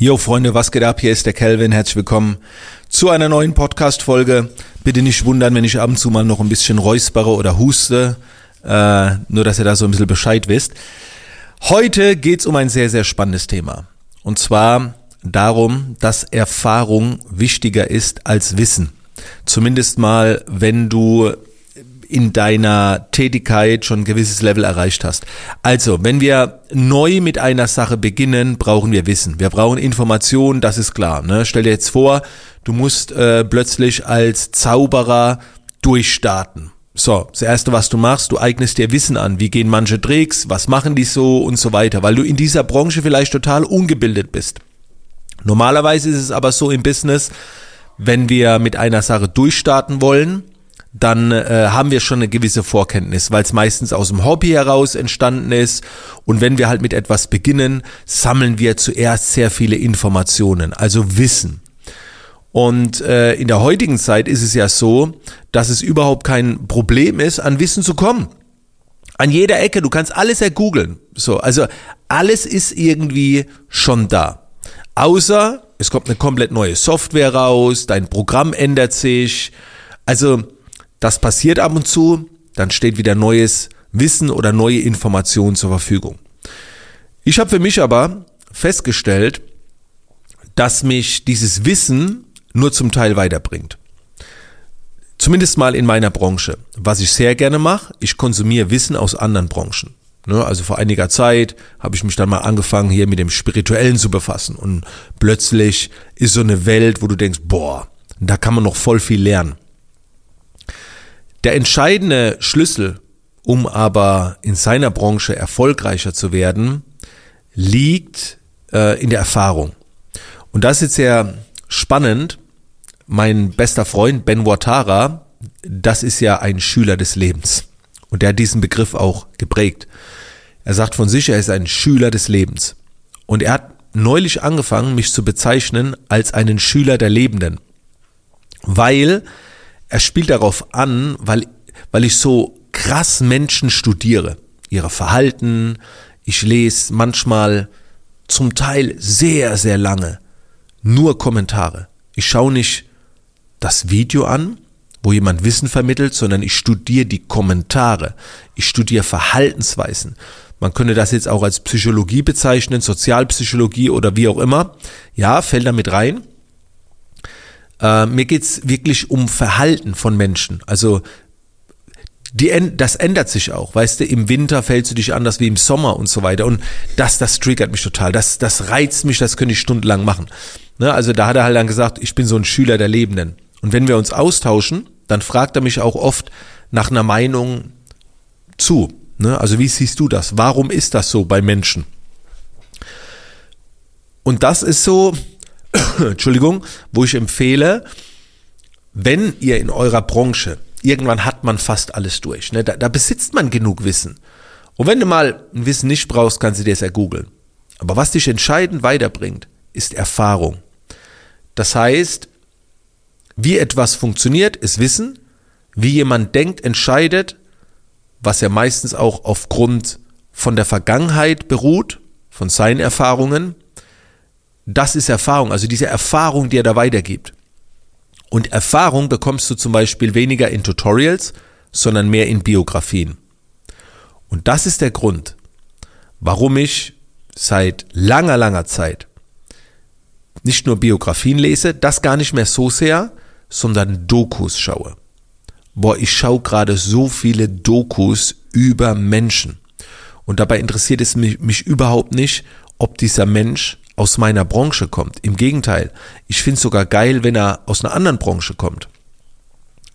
Jo Freunde, was geht ab? Hier ist der Kelvin. Herzlich willkommen zu einer neuen Podcast-Folge. Bitte nicht wundern, wenn ich ab und zu mal noch ein bisschen räuspere oder huste. Äh, nur, dass ihr da so ein bisschen Bescheid wisst. Heute geht's um ein sehr, sehr spannendes Thema. Und zwar darum, dass Erfahrung wichtiger ist als Wissen. Zumindest mal, wenn du in deiner Tätigkeit schon ein gewisses Level erreicht hast. Also, wenn wir neu mit einer Sache beginnen, brauchen wir Wissen. Wir brauchen Informationen, das ist klar. Ne? Stell dir jetzt vor, du musst äh, plötzlich als Zauberer durchstarten. So, das erste, was du machst, du eignest dir Wissen an. Wie gehen manche Tricks? Was machen die so und so weiter? Weil du in dieser Branche vielleicht total ungebildet bist. Normalerweise ist es aber so im Business, wenn wir mit einer Sache durchstarten wollen, dann äh, haben wir schon eine gewisse Vorkenntnis, weil es meistens aus dem Hobby heraus entstanden ist. Und wenn wir halt mit etwas beginnen, sammeln wir zuerst sehr viele Informationen, also Wissen. Und äh, in der heutigen Zeit ist es ja so, dass es überhaupt kein Problem ist, an Wissen zu kommen. An jeder Ecke, du kannst alles ergoogeln. So, also alles ist irgendwie schon da. Außer es kommt eine komplett neue Software raus, dein Programm ändert sich. Also das passiert ab und zu, dann steht wieder neues Wissen oder neue Informationen zur Verfügung. Ich habe für mich aber festgestellt, dass mich dieses Wissen nur zum Teil weiterbringt. Zumindest mal in meiner Branche. Was ich sehr gerne mache, ich konsumiere Wissen aus anderen Branchen. Ne, also vor einiger Zeit habe ich mich dann mal angefangen, hier mit dem Spirituellen zu befassen. Und plötzlich ist so eine Welt, wo du denkst, boah, da kann man noch voll viel lernen. Der entscheidende Schlüssel, um aber in seiner Branche erfolgreicher zu werden, liegt äh, in der Erfahrung. Und das ist sehr spannend. Mein bester Freund Ben Watara, das ist ja ein Schüler des Lebens. Und der hat diesen Begriff auch geprägt. Er sagt von sich, er ist ein Schüler des Lebens. Und er hat neulich angefangen, mich zu bezeichnen als einen Schüler der Lebenden. Weil er spielt darauf an, weil, weil ich so krass Menschen studiere. Ihre Verhalten. Ich lese manchmal zum Teil sehr, sehr lange nur Kommentare. Ich schaue nicht das Video an, wo jemand Wissen vermittelt, sondern ich studiere die Kommentare. Ich studiere Verhaltensweisen. Man könnte das jetzt auch als Psychologie bezeichnen, Sozialpsychologie oder wie auch immer. Ja, fällt da mit rein. Äh, mir geht's wirklich um Verhalten von Menschen. Also die, das ändert sich auch, weißt du, im Winter fällst du dich anders wie im Sommer und so weiter. Und das, das triggert mich total. Das, das reizt mich, das könnte ich stundenlang machen. Ne, also da hat er halt dann gesagt, ich bin so ein Schüler der Lebenden. Und wenn wir uns austauschen, dann fragt er mich auch oft nach einer Meinung zu. Ne? Also wie siehst du das? Warum ist das so bei Menschen? Und das ist so, Entschuldigung, wo ich empfehle, wenn ihr in eurer Branche, irgendwann hat man fast alles durch, ne? da, da besitzt man genug Wissen. Und wenn du mal ein Wissen nicht brauchst, kannst du dir das ergoogeln. Aber was dich entscheidend weiterbringt, ist Erfahrung. Das heißt, wie etwas funktioniert, ist Wissen. Wie jemand denkt, entscheidet, was ja meistens auch aufgrund von der Vergangenheit beruht, von seinen Erfahrungen. Das ist Erfahrung, also diese Erfahrung, die er da weitergibt. Und Erfahrung bekommst du zum Beispiel weniger in Tutorials, sondern mehr in Biografien. Und das ist der Grund, warum ich seit langer, langer Zeit nicht nur Biografien lese, das gar nicht mehr so sehr, sondern Dokus schaue. Boah, ich schaue gerade so viele Dokus über Menschen. Und dabei interessiert es mich, mich überhaupt nicht, ob dieser Mensch aus meiner Branche kommt. Im Gegenteil, ich finde es sogar geil, wenn er aus einer anderen Branche kommt.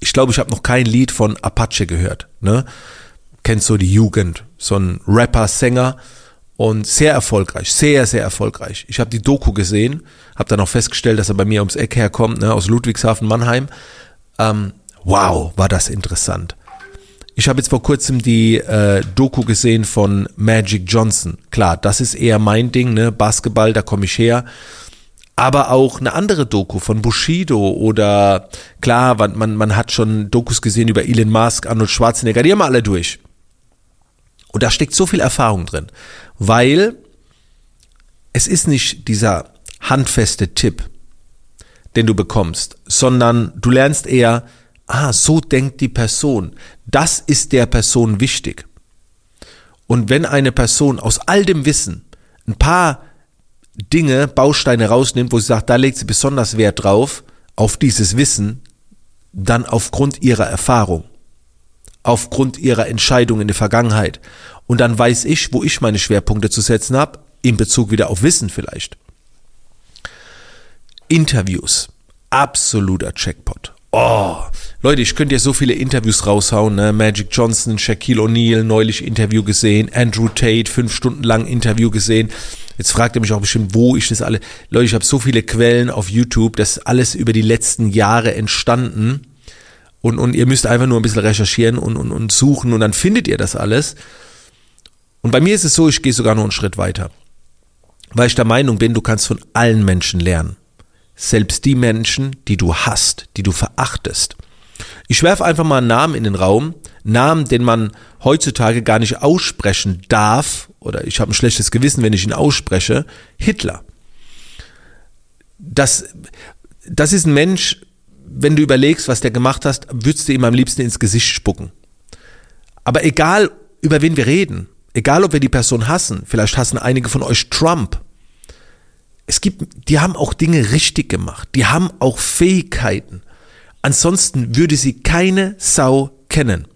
Ich glaube, ich habe noch kein Lied von Apache gehört. Ne? Kennst du die Jugend? So ein Rapper, Sänger, und sehr erfolgreich, sehr, sehr erfolgreich. Ich habe die Doku gesehen, habe dann auch festgestellt, dass er bei mir ums Eck herkommt, ne, aus Ludwigshafen, Mannheim. Ähm, wow, war das interessant. Ich habe jetzt vor kurzem die äh, Doku gesehen von Magic Johnson. Klar, das ist eher mein Ding, ne? Basketball, da komme ich her. Aber auch eine andere Doku von Bushido oder klar, man, man hat schon Dokus gesehen über Elon Musk, Arnold Schwarzenegger, die haben alle durch. Und da steckt so viel Erfahrung drin, weil es ist nicht dieser handfeste Tipp, den du bekommst, sondern du lernst eher, ah, so denkt die Person. Das ist der Person wichtig. Und wenn eine Person aus all dem Wissen ein paar Dinge, Bausteine rausnimmt, wo sie sagt, da legt sie besonders Wert drauf, auf dieses Wissen, dann aufgrund ihrer Erfahrung, aufgrund ihrer Entscheidung in der Vergangenheit. Und dann weiß ich, wo ich meine Schwerpunkte zu setzen habe, in Bezug wieder auf Wissen vielleicht. Interviews. Absoluter Checkpot. Oh, Leute, ich könnte ja so viele Interviews raushauen. Ne? Magic Johnson, Shaquille O'Neal, neulich Interview gesehen. Andrew Tate, fünf Stunden lang Interview gesehen. Jetzt fragt ihr mich auch bestimmt, wo ich das alle. Leute, ich habe so viele Quellen auf YouTube, das ist alles über die letzten Jahre entstanden. Und, und ihr müsst einfach nur ein bisschen recherchieren und, und, und suchen und dann findet ihr das alles. Und bei mir ist es so, ich gehe sogar noch einen Schritt weiter. Weil ich der Meinung bin, du kannst von allen Menschen lernen. Selbst die Menschen, die du hast, die du verachtest. Ich werfe einfach mal einen Namen in den Raum, Namen, den man heutzutage gar nicht aussprechen darf, oder ich habe ein schlechtes Gewissen, wenn ich ihn ausspreche, Hitler. Das, das ist ein Mensch, wenn du überlegst, was der gemacht hast, würdest du ihm am liebsten ins Gesicht spucken. Aber egal, über wen wir reden, egal ob wir die Person hassen, vielleicht hassen einige von euch Trump. Es gibt, die haben auch Dinge richtig gemacht. Die haben auch Fähigkeiten. Ansonsten würde sie keine Sau kennen.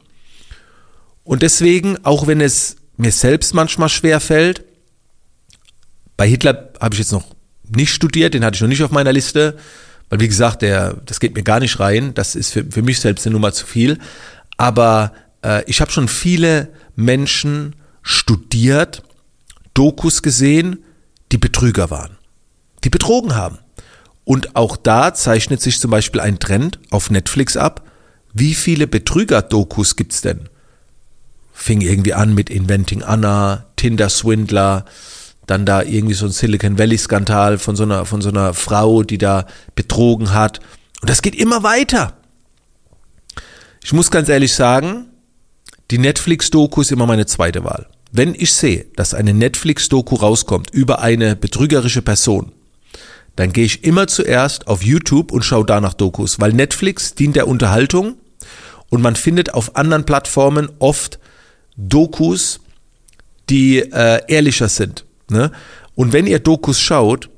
Und deswegen, auch wenn es mir selbst manchmal schwer fällt, bei Hitler habe ich jetzt noch nicht studiert, den hatte ich noch nicht auf meiner Liste, weil wie gesagt, der, das geht mir gar nicht rein, das ist für, für mich selbst eine Nummer zu viel. Aber äh, ich habe schon viele Menschen studiert, Dokus gesehen, die Betrüger waren, die betrogen haben. Und auch da zeichnet sich zum Beispiel ein Trend auf Netflix ab. Wie viele Betrüger-Dokus gibt's denn? Fing irgendwie an mit Inventing Anna, Tinder-Swindler, dann da irgendwie so ein Silicon Valley-Skandal von so einer, von so einer Frau, die da betrogen hat. Und das geht immer weiter. Ich muss ganz ehrlich sagen, die Netflix-Doku ist immer meine zweite Wahl. Wenn ich sehe, dass eine Netflix-Doku rauskommt über eine betrügerische Person, dann gehe ich immer zuerst auf YouTube und schaue danach Dokus, weil Netflix dient der Unterhaltung und man findet auf anderen Plattformen oft Dokus, die äh, ehrlicher sind. Ne? Und wenn ihr Dokus schaut,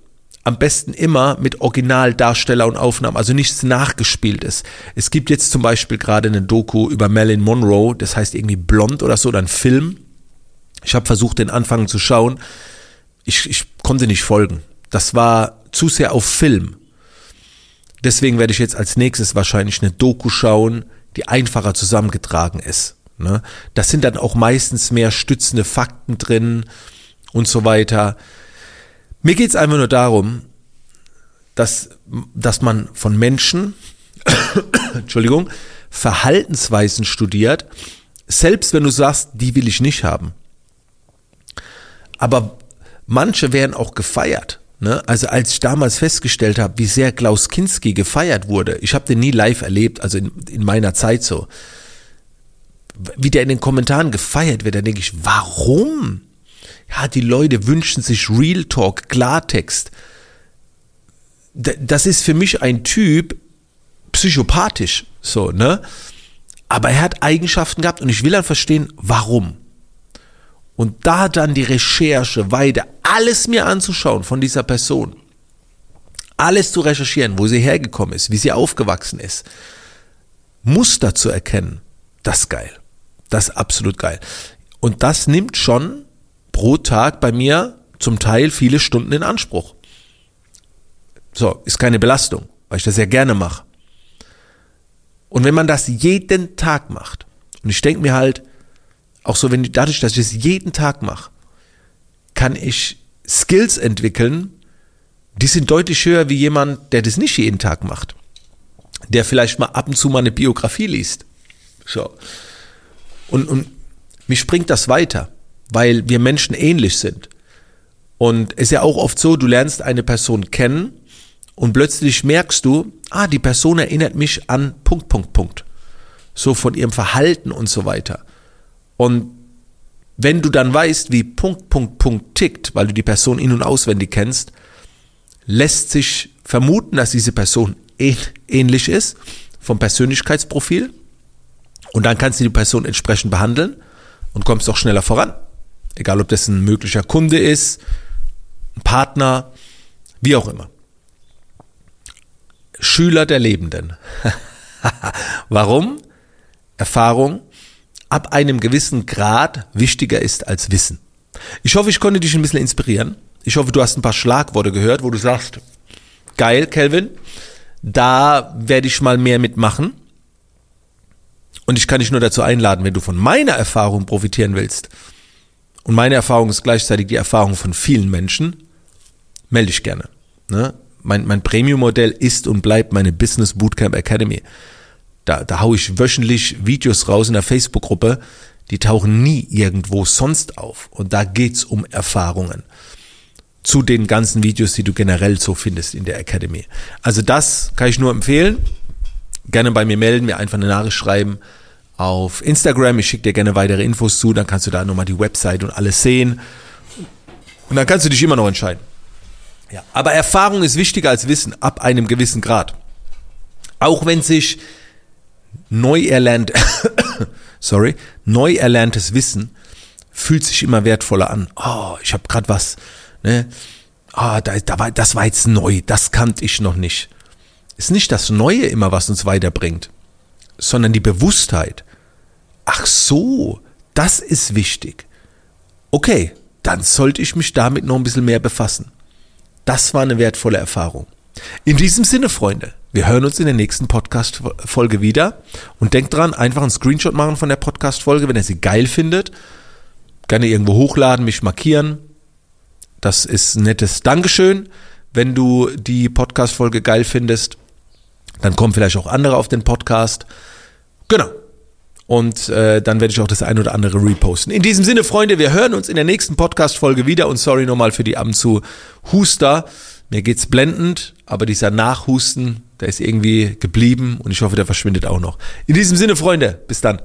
am besten immer mit Originaldarsteller und Aufnahmen, also nichts nachgespieltes. Es gibt jetzt zum Beispiel gerade eine Doku über Marilyn Monroe, das heißt irgendwie Blond oder so, oder ein Film. Ich habe versucht, den Anfang zu schauen. Ich, ich konnte nicht folgen. Das war zu sehr auf Film. Deswegen werde ich jetzt als nächstes wahrscheinlich eine Doku schauen, die einfacher zusammengetragen ist. Ne? Das sind dann auch meistens mehr stützende Fakten drin und so weiter. Mir geht es einfach nur darum, dass, dass man von Menschen, Entschuldigung, Verhaltensweisen studiert, selbst wenn du sagst, die will ich nicht haben. Aber manche werden auch gefeiert. Ne? Also als ich damals festgestellt habe, wie sehr Klaus Kinski gefeiert wurde, ich habe den nie live erlebt, also in, in meiner Zeit so, wie der in den Kommentaren gefeiert wird, da denke ich, warum? Ja, die Leute wünschen sich Real Talk, Klartext. Das ist für mich ein Typ psychopathisch, so, ne? Aber er hat Eigenschaften gehabt und ich will dann verstehen, warum. Und da dann die Recherche weiter, alles mir anzuschauen von dieser Person, alles zu recherchieren, wo sie hergekommen ist, wie sie aufgewachsen ist, Muster zu erkennen, das ist geil. Das ist absolut geil. Und das nimmt schon pro Tag bei mir zum Teil viele Stunden in Anspruch. So, ist keine Belastung, weil ich das sehr gerne mache. Und wenn man das jeden Tag macht, und ich denke mir halt, auch so, wenn dadurch, dass ich es jeden Tag mache, kann ich Skills entwickeln, die sind deutlich höher wie jemand, der das nicht jeden Tag macht. Der vielleicht mal ab und zu mal eine Biografie liest. So. Und, und mich springt das weiter, weil wir Menschen ähnlich sind. Und es ist ja auch oft so, du lernst eine Person kennen und plötzlich merkst du, ah, die Person erinnert mich an Punkt, Punkt, Punkt. So von ihrem Verhalten und so weiter. Und wenn du dann weißt, wie Punkt, Punkt, Punkt tickt, weil du die Person in- und auswendig kennst, lässt sich vermuten, dass diese Person ähnlich ist vom Persönlichkeitsprofil. Und dann kannst du die Person entsprechend behandeln und kommst auch schneller voran. Egal, ob das ein möglicher Kunde ist, ein Partner, wie auch immer. Schüler der Lebenden. Warum? Erfahrung ab einem gewissen Grad wichtiger ist als Wissen. Ich hoffe, ich konnte dich ein bisschen inspirieren. Ich hoffe, du hast ein paar Schlagworte gehört, wo du sagst, geil, Kelvin, da werde ich mal mehr mitmachen. Und ich kann dich nur dazu einladen, wenn du von meiner Erfahrung profitieren willst, und meine Erfahrung ist gleichzeitig die Erfahrung von vielen Menschen, melde dich gerne. Ne? Mein, mein Premium-Modell ist und bleibt meine Business Bootcamp Academy. Da, da haue ich wöchentlich Videos raus in der Facebook-Gruppe, die tauchen nie irgendwo sonst auf. Und da geht's um Erfahrungen. Zu den ganzen Videos, die du generell so findest in der Academy. Also das kann ich nur empfehlen. Gerne bei mir melden, mir einfach eine Nachricht schreiben auf Instagram. Ich schicke dir gerne weitere Infos zu, dann kannst du da nochmal die Website und alles sehen. Und dann kannst du dich immer noch entscheiden. Ja. Aber Erfahrung ist wichtiger als Wissen ab einem gewissen Grad. Auch wenn sich neu erlernt, sorry, neu erlerntes Wissen fühlt sich immer wertvoller an. Oh, ich habe gerade was, ne? Ah, da, da war, das war jetzt neu, das kannte ich noch nicht. Ist nicht das Neue immer, was uns weiterbringt, sondern die Bewusstheit. Ach so, das ist wichtig. Okay, dann sollte ich mich damit noch ein bisschen mehr befassen. Das war eine wertvolle Erfahrung. In diesem Sinne, Freunde, wir hören uns in der nächsten Podcast-Folge wieder. Und denkt dran, einfach einen Screenshot machen von der Podcast-Folge, wenn ihr sie geil findet. Gerne irgendwo hochladen, mich markieren. Das ist ein nettes Dankeschön. Wenn du die Podcast-Folge geil findest, dann kommen vielleicht auch andere auf den Podcast. Genau. Und äh, dann werde ich auch das ein oder andere reposten. In diesem Sinne, Freunde, wir hören uns in der nächsten Podcast-Folge wieder. Und sorry nochmal für die Abend zu Huster. Mir geht's blendend, aber dieser Nachhusten, der ist irgendwie geblieben und ich hoffe, der verschwindet auch noch. In diesem Sinne, Freunde, bis dann.